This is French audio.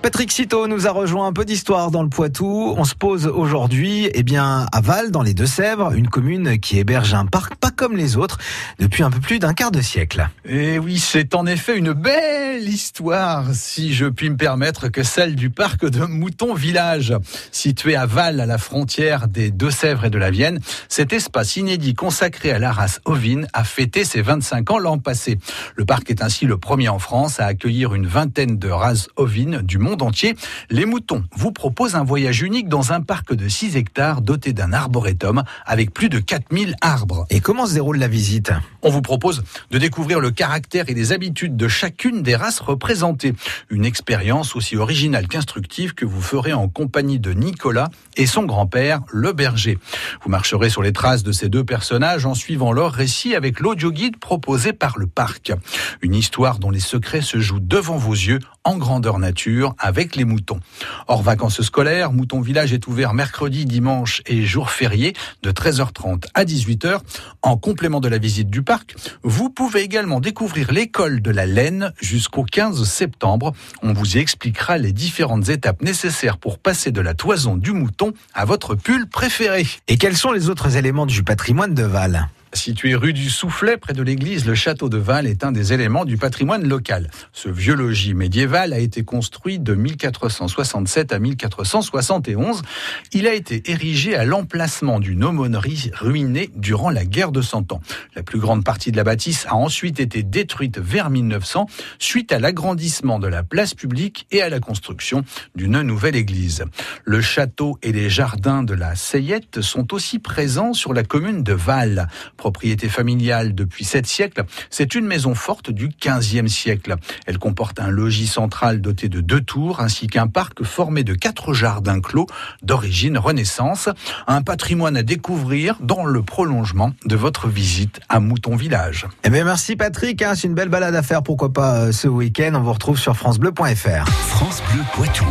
Patrick Citeau nous a rejoint un peu d'histoire dans le Poitou. On se pose aujourd'hui, eh bien, à Val, dans les Deux-Sèvres, une commune qui héberge un parc pas comme les autres depuis un peu plus d'un quart de siècle. Et oui, c'est en effet une belle histoire, si je puis me permettre, que celle du parc de Mouton Village. Situé à Val, à la frontière des Deux-Sèvres et de la Vienne, cet espace inédit consacré à la race ovine a fêté ses 25 ans l'an passé. Le parc est ainsi le premier en France à accueillir une vingtaine de races ovines du monde monde entier. Les moutons vous proposent un voyage unique dans un parc de 6 hectares doté d'un arboretum avec plus de 4000 arbres. Et comment se déroule la visite? On vous propose de découvrir le caractère et les habitudes de chacune des races représentées. Une expérience aussi originale qu'instructive que vous ferez en compagnie de Nicolas et son grand-père, le berger. Vous marcherez sur les traces de ces deux personnages en suivant leur récit avec l'audio-guide proposé par le parc. Une histoire dont les secrets se jouent devant vos yeux en grandeur nature avec les moutons. Hors vacances scolaires, Mouton Village est ouvert mercredi, dimanche et jour férié de 13h30 à 18h. En complément de la visite du parc, vous pouvez également découvrir l'école de la laine jusqu'au 15 septembre. On vous y expliquera les différentes étapes nécessaires pour passer de la toison du mouton à votre pull préféré. Et quels sont les autres éléments du patrimoine de Val? Situé rue du Soufflet, près de l'église, le château de Val est un des éléments du patrimoine local. Ce vieux logis médiéval a été construit de 1467 à 1471. Il a été érigé à l'emplacement d'une aumônerie ruinée durant la guerre de Cent Ans. La plus grande partie de la bâtisse a ensuite été détruite vers 1900 suite à l'agrandissement de la place publique et à la construction d'une nouvelle église. Le château et les jardins de la Seyette sont aussi présents sur la commune de Val. Propriété familiale depuis sept siècles, c'est une maison forte du XVe siècle. Elle comporte un logis central doté de deux tours ainsi qu'un parc formé de quatre jardins clos d'origine Renaissance. Un patrimoine à découvrir dans le prolongement de votre visite à Mouton Village. Eh bien, merci Patrick, hein, c'est une belle balade à faire, pourquoi pas euh, ce week-end. On vous retrouve sur FranceBleu.fr. France Bleu Poitou.